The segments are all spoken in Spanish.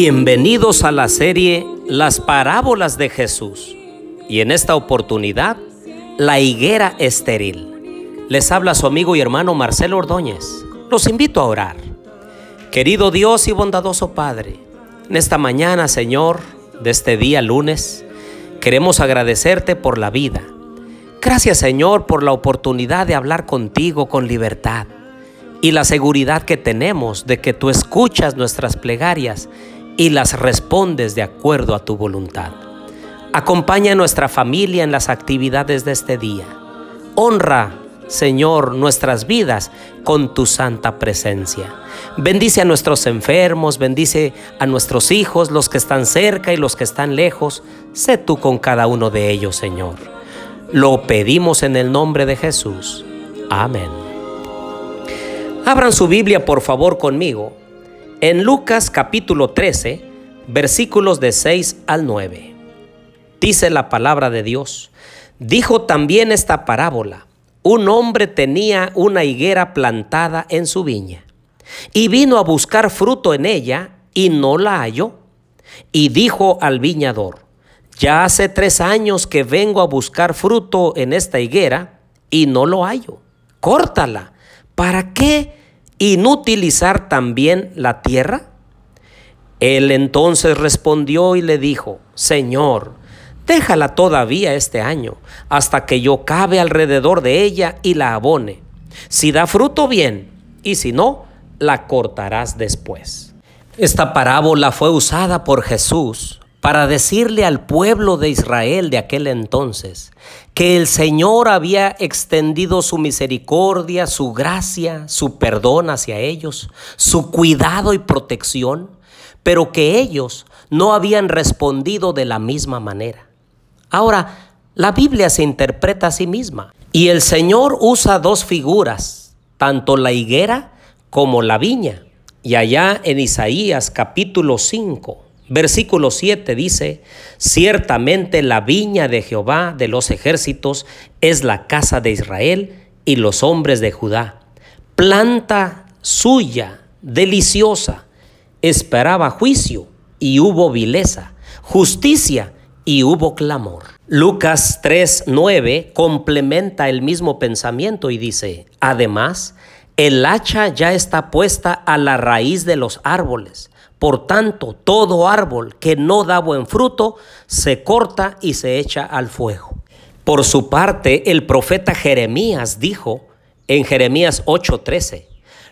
Bienvenidos a la serie Las parábolas de Jesús y en esta oportunidad La higuera estéril. Les habla su amigo y hermano Marcelo Ordóñez. Los invito a orar. Querido Dios y bondadoso Padre, en esta mañana, Señor, de este día lunes, queremos agradecerte por la vida. Gracias, Señor, por la oportunidad de hablar contigo con libertad y la seguridad que tenemos de que tú escuchas nuestras plegarias y las respondes de acuerdo a tu voluntad. Acompaña a nuestra familia en las actividades de este día. Honra, Señor, nuestras vidas con tu santa presencia. Bendice a nuestros enfermos, bendice a nuestros hijos, los que están cerca y los que están lejos. Sé tú con cada uno de ellos, Señor. Lo pedimos en el nombre de Jesús. Amén. Abran su Biblia por favor conmigo en Lucas capítulo 13, versículos de 6 al 9. Dice la palabra de Dios. Dijo también esta parábola. Un hombre tenía una higuera plantada en su viña y vino a buscar fruto en ella y no la halló. Y dijo al viñador, ya hace tres años que vengo a buscar fruto en esta higuera y no lo hallo. Córtala. ¿Para qué inutilizar también la tierra? Él entonces respondió y le dijo, Señor, déjala todavía este año, hasta que yo cabe alrededor de ella y la abone. Si da fruto, bien, y si no, la cortarás después. Esta parábola fue usada por Jesús para decirle al pueblo de Israel de aquel entonces que el Señor había extendido su misericordia, su gracia, su perdón hacia ellos, su cuidado y protección, pero que ellos no habían respondido de la misma manera. Ahora, la Biblia se interpreta a sí misma y el Señor usa dos figuras, tanto la higuera como la viña. Y allá en Isaías capítulo 5, Versículo 7 dice, ciertamente la viña de Jehová de los ejércitos es la casa de Israel y los hombres de Judá. Planta suya, deliciosa, esperaba juicio y hubo vileza, justicia y hubo clamor. Lucas 3:9 complementa el mismo pensamiento y dice, además, el hacha ya está puesta a la raíz de los árboles por tanto, todo árbol que no da buen fruto se corta y se echa al fuego. Por su parte, el profeta Jeremías dijo en Jeremías 8:13,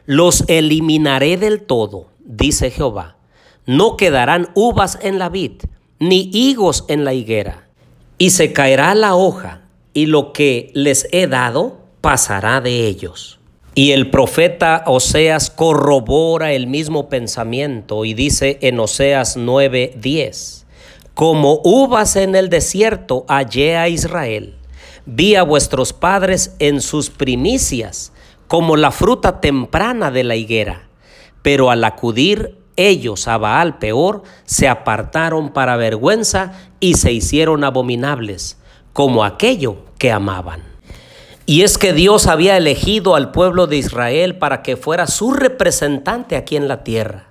los eliminaré del todo, dice Jehová. No quedarán uvas en la vid, ni higos en la higuera. Y se caerá la hoja, y lo que les he dado pasará de ellos. Y el profeta Oseas corrobora el mismo pensamiento y dice en Oseas 9:10, como uvas en el desierto hallé a Israel, vi a vuestros padres en sus primicias, como la fruta temprana de la higuera, pero al acudir ellos a Baal peor, se apartaron para vergüenza y se hicieron abominables, como aquello que amaban. Y es que Dios había elegido al pueblo de Israel para que fuera su representante aquí en la tierra.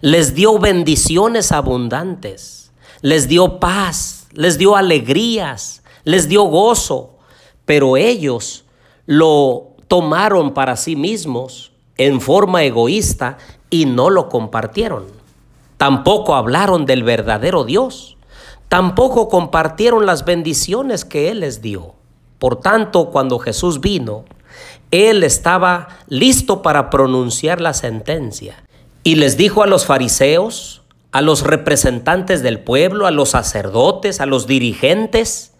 Les dio bendiciones abundantes, les dio paz, les dio alegrías, les dio gozo, pero ellos lo tomaron para sí mismos en forma egoísta y no lo compartieron. Tampoco hablaron del verdadero Dios, tampoco compartieron las bendiciones que Él les dio. Por tanto, cuando Jesús vino, Él estaba listo para pronunciar la sentencia y les dijo a los fariseos, a los representantes del pueblo, a los sacerdotes, a los dirigentes,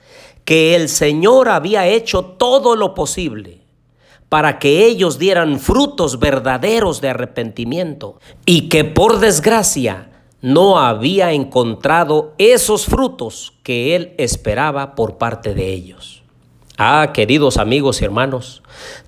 que el Señor había hecho todo lo posible para que ellos dieran frutos verdaderos de arrepentimiento y que por desgracia no había encontrado esos frutos que Él esperaba por parte de ellos. Ah, queridos amigos y hermanos,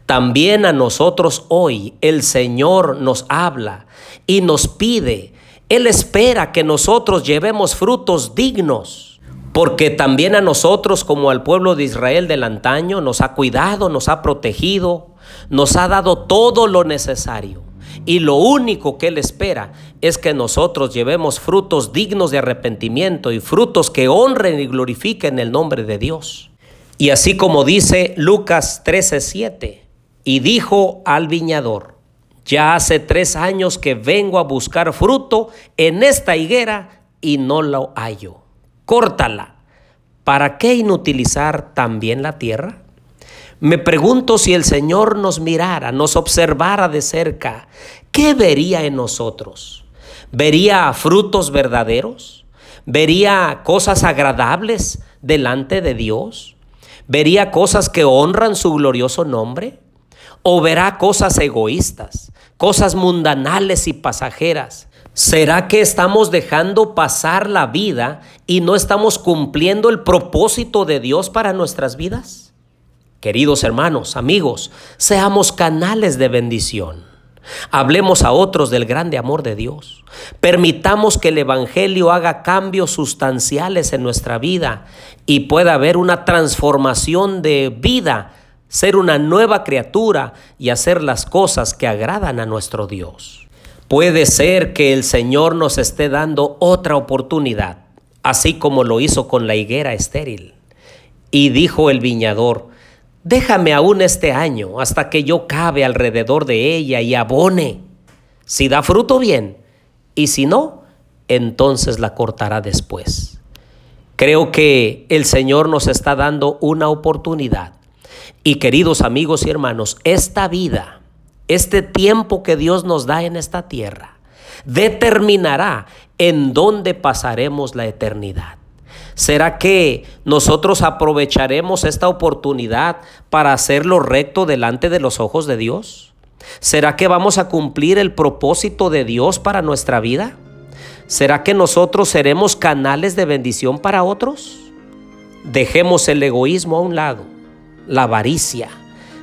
también a nosotros hoy el Señor nos habla y nos pide, Él espera que nosotros llevemos frutos dignos, porque también a nosotros como al pueblo de Israel del antaño nos ha cuidado, nos ha protegido, nos ha dado todo lo necesario. Y lo único que Él espera es que nosotros llevemos frutos dignos de arrepentimiento y frutos que honren y glorifiquen el nombre de Dios. Y así como dice Lucas 13:7, y dijo al viñador, ya hace tres años que vengo a buscar fruto en esta higuera y no lo hallo. Córtala. ¿Para qué inutilizar también la tierra? Me pregunto si el Señor nos mirara, nos observara de cerca, ¿qué vería en nosotros? ¿Vería frutos verdaderos? ¿Vería cosas agradables delante de Dios? ¿Vería cosas que honran su glorioso nombre? ¿O verá cosas egoístas, cosas mundanales y pasajeras? ¿Será que estamos dejando pasar la vida y no estamos cumpliendo el propósito de Dios para nuestras vidas? Queridos hermanos, amigos, seamos canales de bendición. Hablemos a otros del grande amor de Dios. Permitamos que el Evangelio haga cambios sustanciales en nuestra vida y pueda haber una transformación de vida, ser una nueva criatura y hacer las cosas que agradan a nuestro Dios. Puede ser que el Señor nos esté dando otra oportunidad, así como lo hizo con la higuera estéril. Y dijo el viñador, Déjame aún este año hasta que yo cabe alrededor de ella y abone. Si da fruto bien, y si no, entonces la cortará después. Creo que el Señor nos está dando una oportunidad. Y queridos amigos y hermanos, esta vida, este tiempo que Dios nos da en esta tierra, determinará en dónde pasaremos la eternidad. ¿Será que nosotros aprovecharemos esta oportunidad para hacer lo recto delante de los ojos de Dios? ¿Será que vamos a cumplir el propósito de Dios para nuestra vida? ¿Será que nosotros seremos canales de bendición para otros? Dejemos el egoísmo a un lado, la avaricia,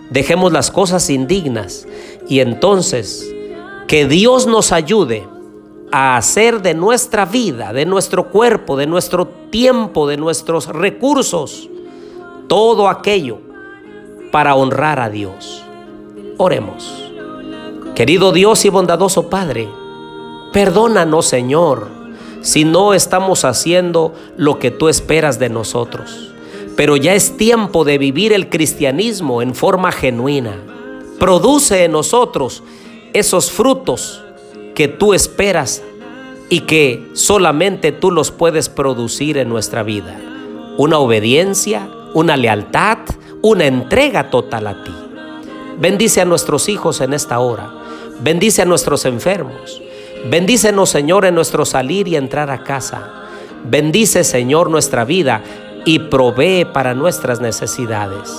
dejemos las cosas indignas y entonces que Dios nos ayude a hacer de nuestra vida, de nuestro cuerpo, de nuestro tiempo, de nuestros recursos, todo aquello para honrar a Dios. Oremos. Querido Dios y bondadoso Padre, perdónanos Señor si no estamos haciendo lo que tú esperas de nosotros. Pero ya es tiempo de vivir el cristianismo en forma genuina. Produce en nosotros esos frutos que tú esperas y que solamente tú los puedes producir en nuestra vida. Una obediencia, una lealtad, una entrega total a ti. Bendice a nuestros hijos en esta hora. Bendice a nuestros enfermos. Bendícenos, Señor, en nuestro salir y entrar a casa. Bendice, Señor, nuestra vida y provee para nuestras necesidades.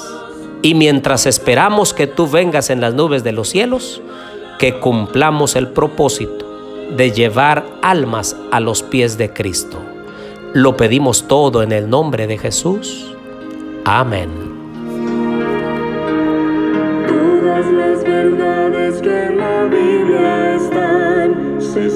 Y mientras esperamos que tú vengas en las nubes de los cielos, que cumplamos el propósito de llevar almas a los pies de Cristo. Lo pedimos todo en el nombre de Jesús. Amén. Todas las verdades que en la Biblia están se